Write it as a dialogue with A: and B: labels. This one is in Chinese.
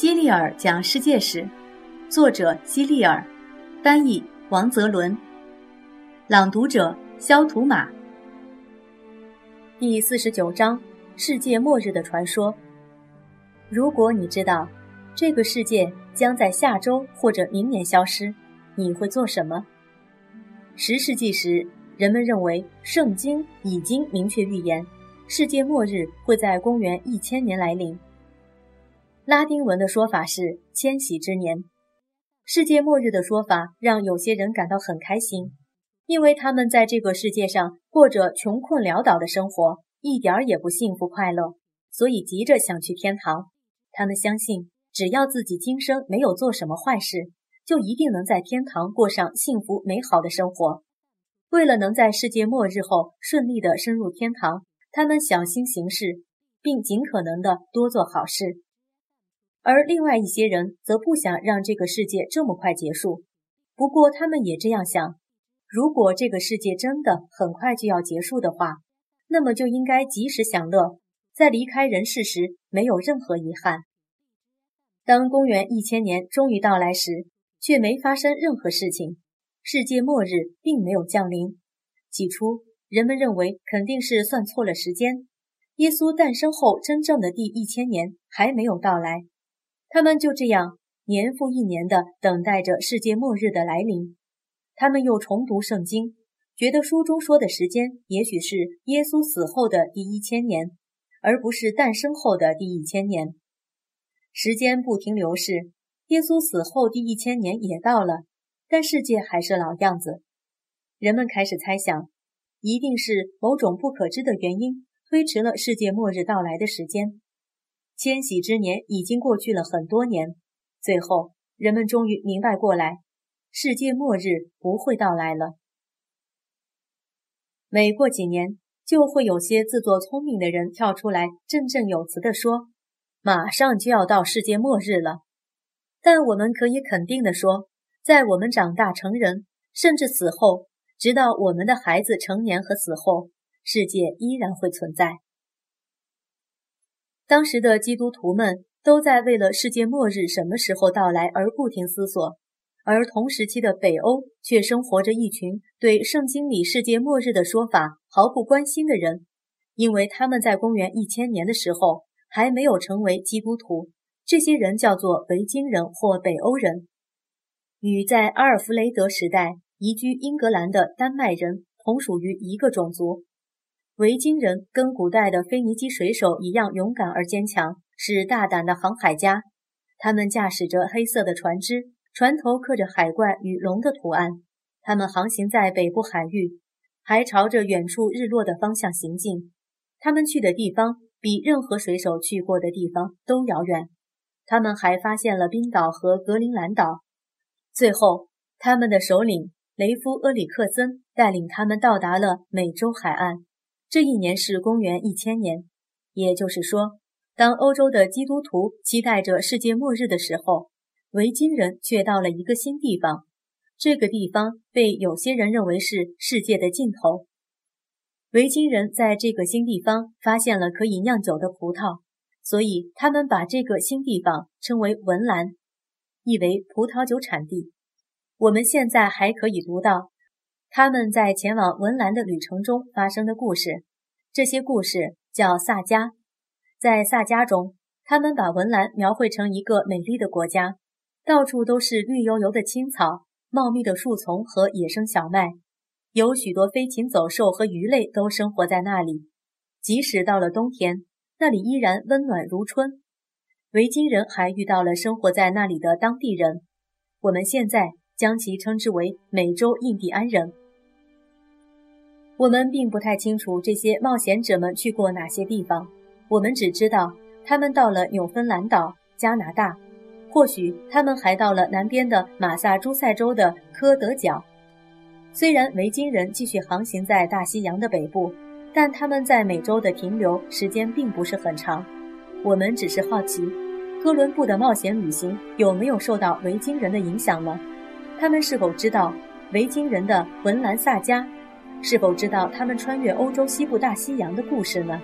A: 希利尔讲世界史，作者希利尔，翻译王泽伦，朗读者肖图马。第四十九章：世界末日的传说。如果你知道这个世界将在下周或者明年消失，你会做什么？十世纪时，人们认为圣经已经明确预言，世界末日会在公元一千年来临。拉丁文的说法是“千禧之年”，世界末日的说法让有些人感到很开心，因为他们在这个世界上过着穷困潦倒的生活，一点儿也不幸福快乐，所以急着想去天堂。他们相信，只要自己今生没有做什么坏事，就一定能在天堂过上幸福美好的生活。为了能在世界末日后顺利地深入天堂，他们小心行事，并尽可能地多做好事。而另外一些人则不想让这个世界这么快结束。不过，他们也这样想：如果这个世界真的很快就要结束的话，那么就应该及时享乐，在离开人世时没有任何遗憾。当公元一千年终于到来时，却没发生任何事情，世界末日并没有降临。起初，人们认为肯定是算错了时间，耶稣诞生后真正的第一千年还没有到来。他们就这样年复一年地等待着世界末日的来临。他们又重读圣经，觉得书中说的时间也许是耶稣死后的第一千年，而不是诞生后的第一千年。时间不停流逝，耶稣死后第一千年也到了，但世界还是老样子。人们开始猜想，一定是某种不可知的原因推迟了世界末日到来的时间。千禧之年已经过去了很多年，最后人们终于明白过来，世界末日不会到来了。每过几年，就会有些自作聪明的人跳出来，振振有词地说：“马上就要到世界末日了。”但我们可以肯定地说，在我们长大成人，甚至死后，直到我们的孩子成年和死后，世界依然会存在。当时的基督徒们都在为了世界末日什么时候到来而不停思索，而同时期的北欧却生活着一群对圣经里世界末日的说法毫不关心的人，因为他们在公元一千年的时候还没有成为基督徒。这些人叫做维京人或北欧人，与在阿尔弗雷德时代移居英格兰的丹麦人同属于一个种族。维京人跟古代的腓尼基水手一样勇敢而坚强，是大胆的航海家。他们驾驶着黑色的船只，船头刻着海怪与龙的图案。他们航行在北部海域，还朝着远处日落的方向行进。他们去的地方比任何水手去过的地方都遥远。他们还发现了冰岛和格陵兰岛。最后，他们的首领雷夫·厄里克森带领他们到达了美洲海岸。这一年是公元一千年，也就是说，当欧洲的基督徒期待着世界末日的时候，维京人却到了一个新地方。这个地方被有些人认为是世界的尽头。维京人在这个新地方发现了可以酿酒的葡萄，所以他们把这个新地方称为文兰，意为葡萄酒产地。我们现在还可以读到。他们在前往文兰的旅程中发生的故事，这些故事叫萨迦。在萨迦中，他们把文兰描绘成一个美丽的国家，到处都是绿油油的青草、茂密的树丛和野生小麦，有许多飞禽走兽和鱼类都生活在那里。即使到了冬天，那里依然温暖如春。维京人还遇到了生活在那里的当地人。我们现在。将其称之为美洲印第安人。我们并不太清楚这些冒险者们去过哪些地方，我们只知道他们到了纽芬兰岛、加拿大，或许他们还到了南边的马萨诸塞州的科德角。虽然维京人继续航行在大西洋的北部，但他们在美洲的停留时间并不是很长。我们只是好奇，哥伦布的冒险旅行有没有受到维京人的影响呢？他们是否知道维京人的文兰萨迦？是否知道他们穿越欧洲西部大西洋的故事呢？